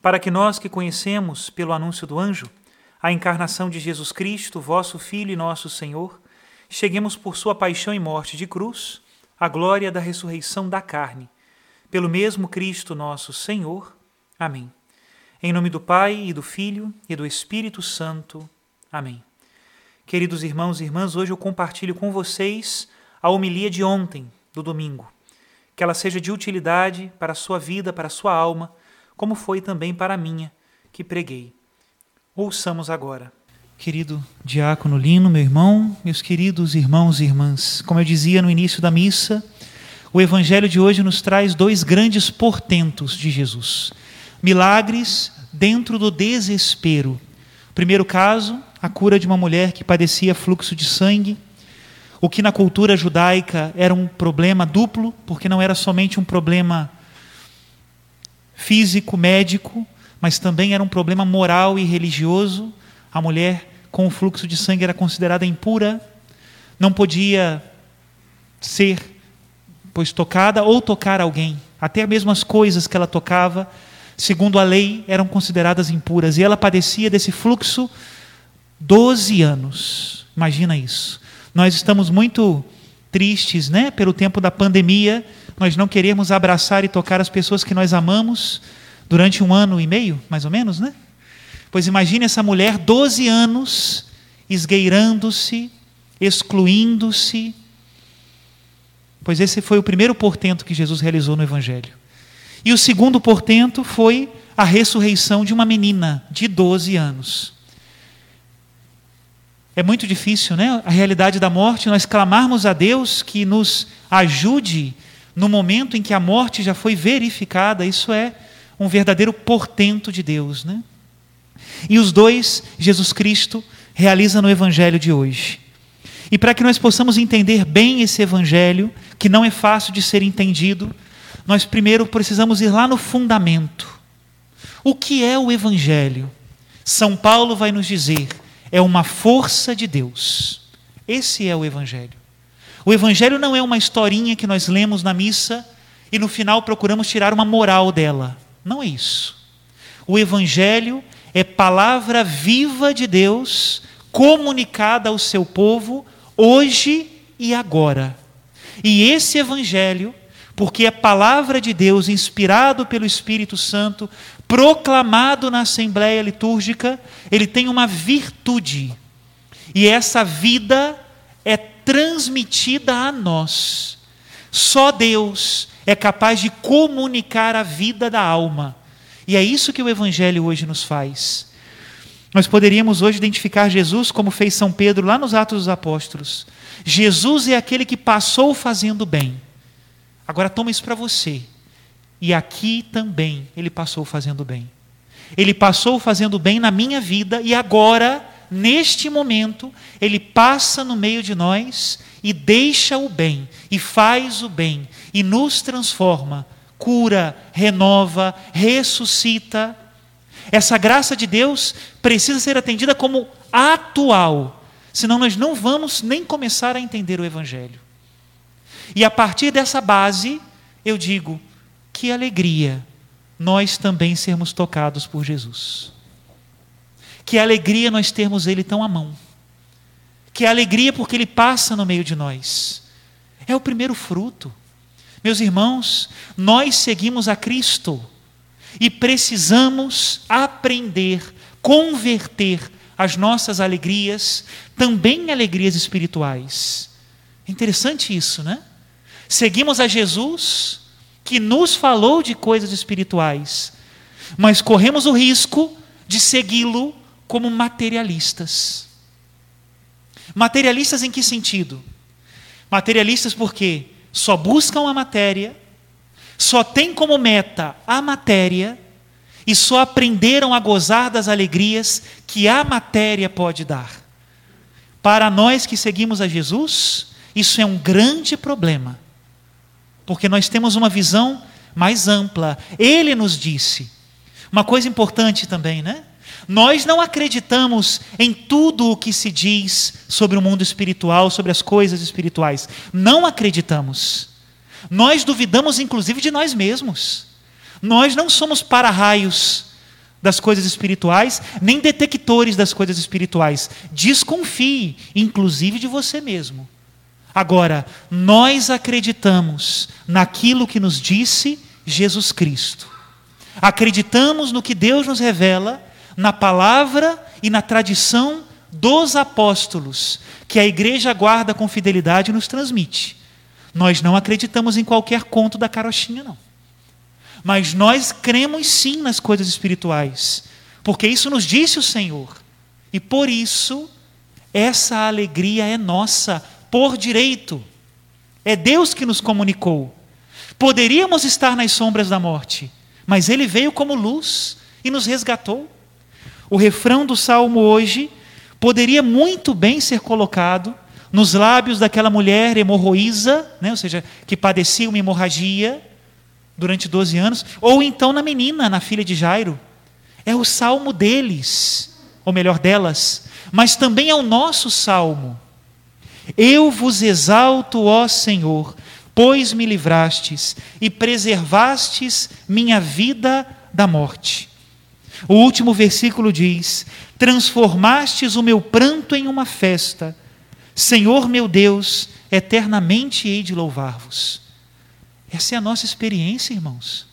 para que nós que conhecemos pelo anúncio do anjo a encarnação de Jesus Cristo, vosso Filho e nosso Senhor, cheguemos por sua paixão e morte de cruz à glória da ressurreição da carne. Pelo mesmo Cristo nosso Senhor. Amém. Em nome do Pai e do Filho e do Espírito Santo. Amém. Queridos irmãos e irmãs, hoje eu compartilho com vocês a homilia de ontem, do domingo. Que ela seja de utilidade para a sua vida, para a sua alma como foi também para a minha, que preguei. Ouçamos agora. Querido diácono Lino, meu irmão, meus queridos irmãos e irmãs, como eu dizia no início da missa, o evangelho de hoje nos traz dois grandes portentos de Jesus. Milagres dentro do desespero. Primeiro caso, a cura de uma mulher que padecia fluxo de sangue, o que na cultura judaica era um problema duplo, porque não era somente um problema físico, médico, mas também era um problema moral e religioso. A mulher com o fluxo de sangue era considerada impura, não podia ser, pois, tocada ou tocar alguém. Até mesmo as coisas que ela tocava, segundo a lei, eram consideradas impuras. E ela padecia desse fluxo 12 anos. Imagina isso. Nós estamos muito tristes, né, pelo tempo da pandemia, nós não queremos abraçar e tocar as pessoas que nós amamos durante um ano e meio, mais ou menos, né? Pois imagine essa mulher 12 anos esgueirando-se, excluindo-se. Pois esse foi o primeiro portento que Jesus realizou no Evangelho. E o segundo portento foi a ressurreição de uma menina de 12 anos. É muito difícil, né? A realidade da morte, nós clamarmos a Deus que nos ajude no momento em que a morte já foi verificada, isso é um verdadeiro portento de Deus, né? E os dois, Jesus Cristo realiza no evangelho de hoje. E para que nós possamos entender bem esse evangelho, que não é fácil de ser entendido, nós primeiro precisamos ir lá no fundamento. O que é o evangelho? São Paulo vai nos dizer, é uma força de Deus. Esse é o evangelho. O Evangelho não é uma historinha que nós lemos na missa e no final procuramos tirar uma moral dela. Não é isso. O Evangelho é palavra viva de Deus comunicada ao seu povo hoje e agora. E esse Evangelho, porque é palavra de Deus inspirado pelo Espírito Santo, proclamado na Assembleia Litúrgica, ele tem uma virtude. E essa vida é transmitida a nós. Só Deus é capaz de comunicar a vida da alma. E é isso que o Evangelho hoje nos faz. Nós poderíamos hoje identificar Jesus como fez São Pedro lá nos Atos dos Apóstolos. Jesus é aquele que passou fazendo bem. Agora toma isso para você. E aqui também ele passou fazendo bem. Ele passou fazendo bem na minha vida e agora neste momento, ele passa no meio de nós e deixa o bem, e faz o bem, e nos transforma, cura, renova, ressuscita. Essa graça de Deus precisa ser atendida como atual, senão nós não vamos nem começar a entender o Evangelho. E a partir dessa base, eu digo: que alegria nós também sermos tocados por Jesus. Que alegria nós termos Ele tão à mão. Que alegria porque Ele passa no meio de nós. É o primeiro fruto. Meus irmãos, nós seguimos a Cristo e precisamos aprender, converter as nossas alegrias também em alegrias espirituais. É interessante isso, né? Seguimos a Jesus, que nos falou de coisas espirituais, mas corremos o risco de segui-lo como materialistas. Materialistas em que sentido? Materialistas porque só buscam a matéria, só têm como meta a matéria e só aprenderam a gozar das alegrias que a matéria pode dar. Para nós que seguimos a Jesus, isso é um grande problema, porque nós temos uma visão mais ampla. Ele nos disse. Uma coisa importante também, né? Nós não acreditamos em tudo o que se diz sobre o mundo espiritual, sobre as coisas espirituais. Não acreditamos. Nós duvidamos, inclusive, de nós mesmos. Nós não somos para-raios das coisas espirituais, nem detectores das coisas espirituais. Desconfie, inclusive, de você mesmo. Agora, nós acreditamos naquilo que nos disse Jesus Cristo. Acreditamos no que Deus nos revela na palavra e na tradição dos apóstolos, que a igreja guarda com fidelidade e nos transmite. Nós não acreditamos em qualquer conto da carochinha, não. Mas nós cremos sim nas coisas espirituais, porque isso nos disse o Senhor. E por isso, essa alegria é nossa, por direito. É Deus que nos comunicou. Poderíamos estar nas sombras da morte, mas Ele veio como luz e nos resgatou. O refrão do salmo hoje poderia muito bem ser colocado nos lábios daquela mulher hemorroísa, né, ou seja, que padecia uma hemorragia durante 12 anos, ou então na menina, na filha de Jairo. É o salmo deles, ou melhor, delas, mas também é o nosso salmo. Eu vos exalto, ó Senhor, pois me livrastes e preservastes minha vida da morte. O último versículo diz: Transformastes o meu pranto em uma festa. Senhor meu Deus, eternamente hei de louvar-vos. Essa é a nossa experiência, irmãos.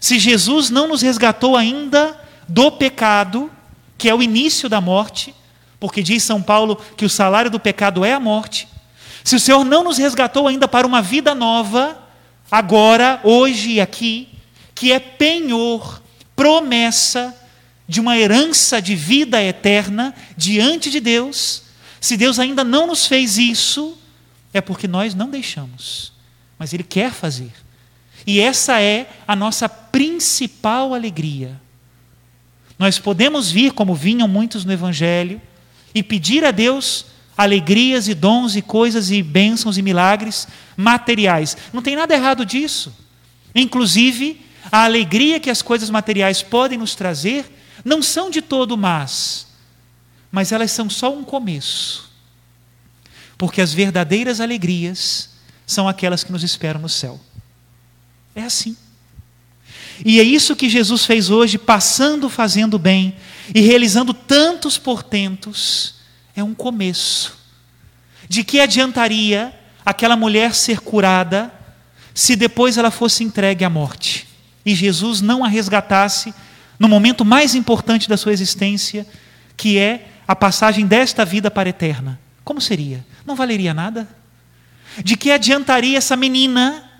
Se Jesus não nos resgatou ainda do pecado, que é o início da morte, porque diz São Paulo que o salário do pecado é a morte. Se o Senhor não nos resgatou ainda para uma vida nova, agora, hoje e aqui, que é penhor promessa de uma herança de vida eterna diante de Deus, se Deus ainda não nos fez isso, é porque nós não deixamos. Mas Ele quer fazer. E essa é a nossa principal alegria. Nós podemos vir, como vinham muitos no Evangelho, e pedir a Deus alegrias e dons e coisas e bênçãos e milagres materiais. Não tem nada errado disso. Inclusive, a alegria que as coisas materiais podem nos trazer não são de todo más, mas elas são só um começo. Porque as verdadeiras alegrias são aquelas que nos esperam no céu. É assim. E é isso que Jesus fez hoje, passando fazendo bem e realizando tantos portentos, é um começo. De que adiantaria aquela mulher ser curada se depois ela fosse entregue à morte? E Jesus não a resgatasse no momento mais importante da sua existência, que é a passagem desta vida para a eterna, como seria? Não valeria nada? De que adiantaria essa menina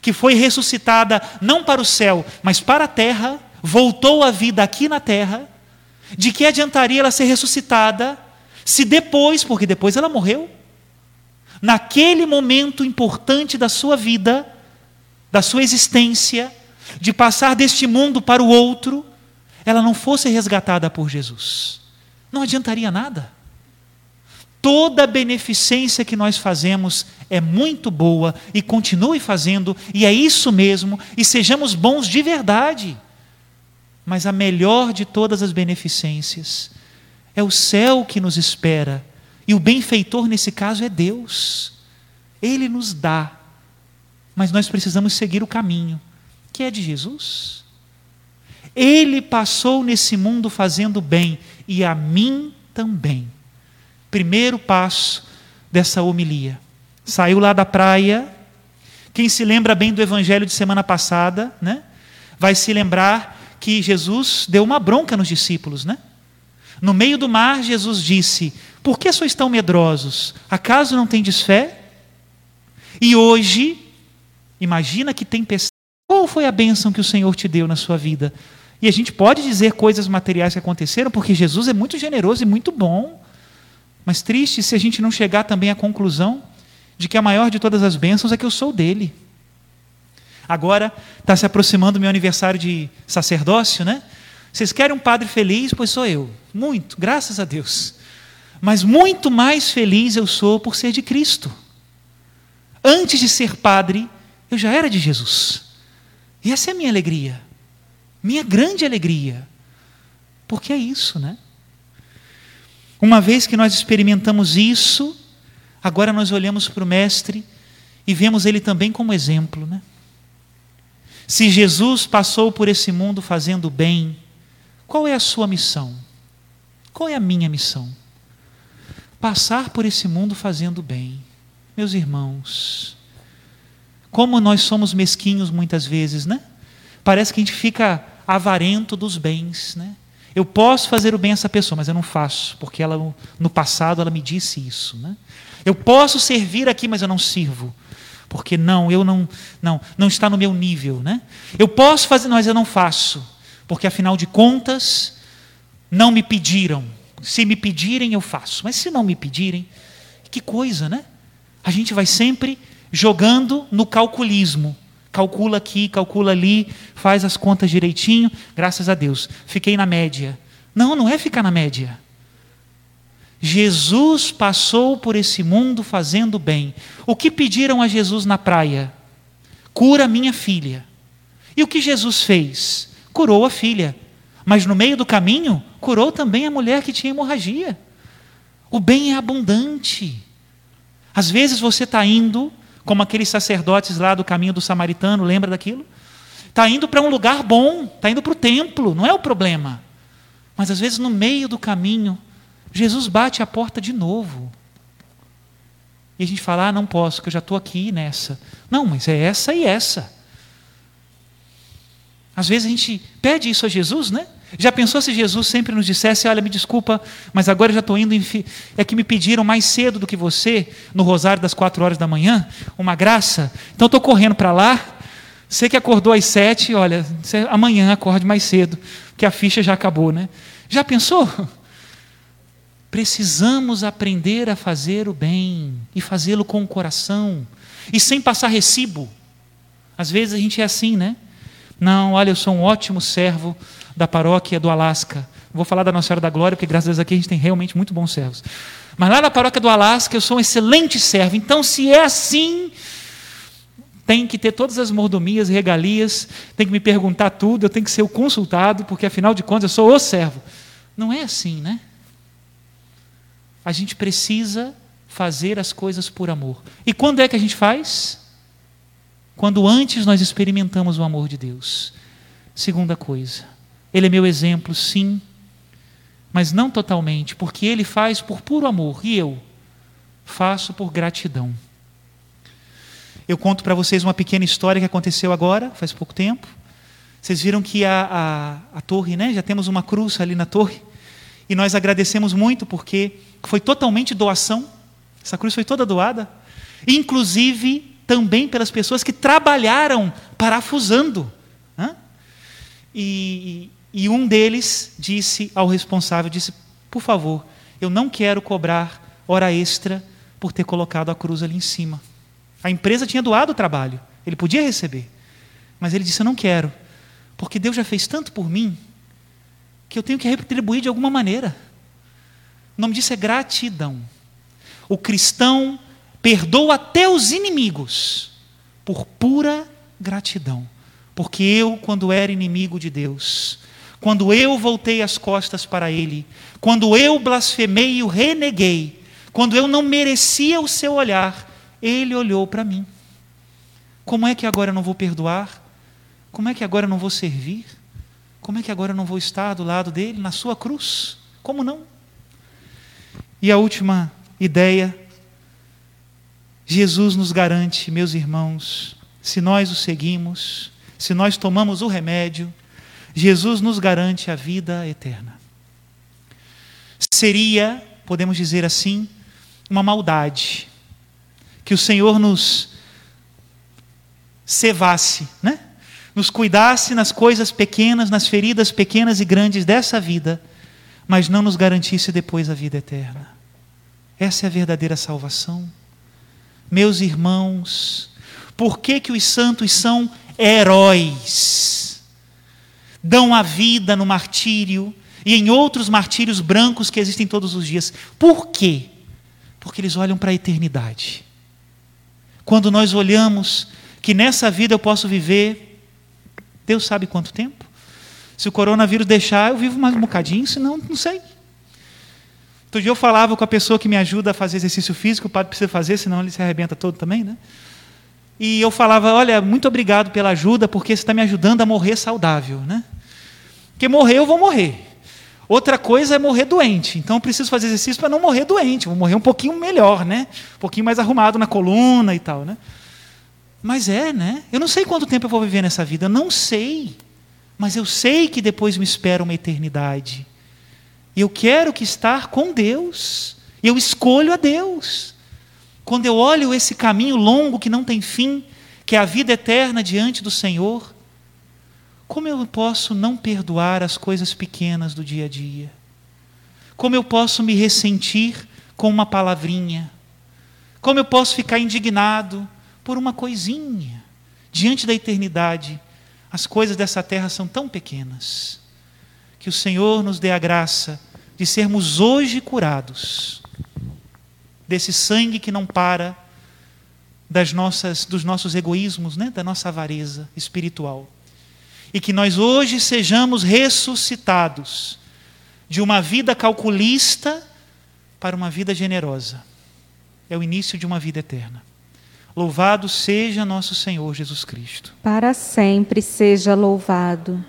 que foi ressuscitada não para o céu, mas para a terra, voltou à vida aqui na terra? De que adiantaria ela ser ressuscitada se depois, porque depois ela morreu, naquele momento importante da sua vida, da sua existência, de passar deste mundo para o outro, ela não fosse resgatada por Jesus. Não adiantaria nada. Toda beneficência que nós fazemos é muito boa e continue fazendo, e é isso mesmo, e sejamos bons de verdade. Mas a melhor de todas as beneficências é o céu que nos espera. E o benfeitor nesse caso é Deus. Ele nos dá. Mas nós precisamos seguir o caminho, que é de Jesus. Ele passou nesse mundo fazendo bem e a mim também. Primeiro passo dessa homilia. Saiu lá da praia. Quem se lembra bem do evangelho de semana passada, né? Vai se lembrar que Jesus deu uma bronca nos discípulos, né? No meio do mar, Jesus disse: Por que sois tão medrosos? Acaso não tendes fé? E hoje, imagina que tempestade. Qual foi a bênção que o Senhor te deu na sua vida? E a gente pode dizer coisas materiais que aconteceram, porque Jesus é muito generoso e muito bom. Mas triste se a gente não chegar também à conclusão de que a maior de todas as bênçãos é que eu sou dele. Agora está se aproximando meu aniversário de sacerdócio, né? Vocês querem um padre feliz? Pois sou eu. Muito, graças a Deus. Mas muito mais feliz eu sou por ser de Cristo. Antes de ser padre, eu já era de Jesus. E essa é a minha alegria. Minha grande alegria. Porque é isso, né? Uma vez que nós experimentamos isso, agora nós olhamos para o Mestre e vemos ele também como exemplo, né? Se Jesus passou por esse mundo fazendo bem, qual é a sua missão? Qual é a minha missão? Passar por esse mundo fazendo bem. Meus irmãos, como nós somos mesquinhos muitas vezes, né? Parece que a gente fica avarento dos bens, né? Eu posso fazer o bem a essa pessoa, mas eu não faço, porque ela no passado ela me disse isso, né? Eu posso servir aqui, mas eu não sirvo, porque não, eu não, não, não está no meu nível, né? Eu posso fazer, mas eu não faço, porque afinal de contas não me pediram. Se me pedirem, eu faço, mas se não me pedirem, que coisa, né? A gente vai sempre jogando no calculismo. Calcula aqui, calcula ali, faz as contas direitinho, graças a Deus. Fiquei na média. Não, não é ficar na média. Jesus passou por esse mundo fazendo bem. O que pediram a Jesus na praia? Cura minha filha. E o que Jesus fez? Curou a filha. Mas no meio do caminho, curou também a mulher que tinha hemorragia. O bem é abundante. Às vezes você está indo, como aqueles sacerdotes lá do caminho do samaritano, lembra daquilo? Está indo para um lugar bom, está indo para o templo, não é o problema. Mas às vezes no meio do caminho, Jesus bate a porta de novo. E a gente fala: ah, não posso, que eu já estou aqui nessa. Não, mas é essa e essa. Às vezes a gente pede isso a Jesus, né? Já pensou se Jesus sempre nos dissesse: Olha, me desculpa, mas agora eu já estou indo. É que me pediram mais cedo do que você, no rosário das quatro horas da manhã, uma graça. Então estou correndo para lá. Você que acordou às sete, olha, amanhã acorde mais cedo, que a ficha já acabou, né? Já pensou? Precisamos aprender a fazer o bem e fazê-lo com o coração e sem passar recibo. Às vezes a gente é assim, né? Não, olha, eu sou um ótimo servo da paróquia do Alasca. Vou falar da Nossa Senhora da Glória, porque graças a Deus aqui a gente tem realmente muito bons servos. Mas lá na paróquia do Alasca eu sou um excelente servo. Então, se é assim, tem que ter todas as mordomias regalias, tem que me perguntar tudo, eu tenho que ser o consultado, porque afinal de contas eu sou o servo. Não é assim, né? A gente precisa fazer as coisas por amor. E quando é que a gente faz? Quando antes nós experimentamos o amor de Deus. Segunda coisa, Ele é meu exemplo, sim, mas não totalmente, porque Ele faz por puro amor e eu faço por gratidão. Eu conto para vocês uma pequena história que aconteceu agora, faz pouco tempo. Vocês viram que a, a, a torre, né? Já temos uma cruz ali na torre. E nós agradecemos muito porque foi totalmente doação. Essa cruz foi toda doada. Inclusive também pelas pessoas que trabalharam parafusando. Né? E, e um deles disse ao responsável, disse, por favor, eu não quero cobrar hora extra por ter colocado a cruz ali em cima. A empresa tinha doado o trabalho, ele podia receber. Mas ele disse, eu não quero, porque Deus já fez tanto por mim, que eu tenho que retribuir de alguma maneira. O nome disso é gratidão. O cristão perdoa até os inimigos por pura gratidão. Porque eu, quando era inimigo de Deus, quando eu voltei as costas para Ele, quando eu blasfemei e o reneguei, quando eu não merecia o seu olhar, Ele olhou para mim. Como é que agora eu não vou perdoar? Como é que agora eu não vou servir? Como é que agora eu não vou estar do lado dele, na sua cruz? Como não? E a última ideia, Jesus nos garante, meus irmãos, se nós o seguimos, se nós tomamos o remédio, Jesus nos garante a vida eterna. Seria, podemos dizer assim, uma maldade que o Senhor nos cevasse, né? nos cuidasse nas coisas pequenas, nas feridas pequenas e grandes dessa vida, mas não nos garantisse depois a vida eterna. Essa é a verdadeira salvação. Meus irmãos, por que, que os santos são heróis? Dão a vida no martírio e em outros martírios brancos que existem todos os dias. Por quê? Porque eles olham para a eternidade. Quando nós olhamos que nessa vida eu posso viver, Deus sabe quanto tempo? Se o coronavírus deixar, eu vivo mais um bocadinho, senão, não sei. Outro dia eu falava com a pessoa que me ajuda a fazer exercício físico, o padre precisa fazer, senão ele se arrebenta todo também, né? E eu falava, olha, muito obrigado pela ajuda, porque você está me ajudando a morrer saudável, né? Porque morrer eu vou morrer. Outra coisa é morrer doente. Então eu preciso fazer exercício para não morrer doente, vou morrer um pouquinho melhor, né? Um pouquinho mais arrumado na coluna e tal, né? Mas é, né? Eu não sei quanto tempo eu vou viver nessa vida, eu não sei. Mas eu sei que depois me espera uma eternidade. E eu quero que estar com Deus. Eu escolho a Deus. Quando eu olho esse caminho longo que não tem fim, que é a vida eterna diante do Senhor, como eu posso não perdoar as coisas pequenas do dia a dia? Como eu posso me ressentir com uma palavrinha? Como eu posso ficar indignado por uma coisinha? Diante da eternidade, as coisas dessa terra são tão pequenas. Que o Senhor nos dê a graça de sermos hoje curados desse sangue que não para das nossas dos nossos egoísmos, né, da nossa avareza espiritual. E que nós hoje sejamos ressuscitados de uma vida calculista para uma vida generosa. É o início de uma vida eterna. Louvado seja nosso Senhor Jesus Cristo. Para sempre seja louvado.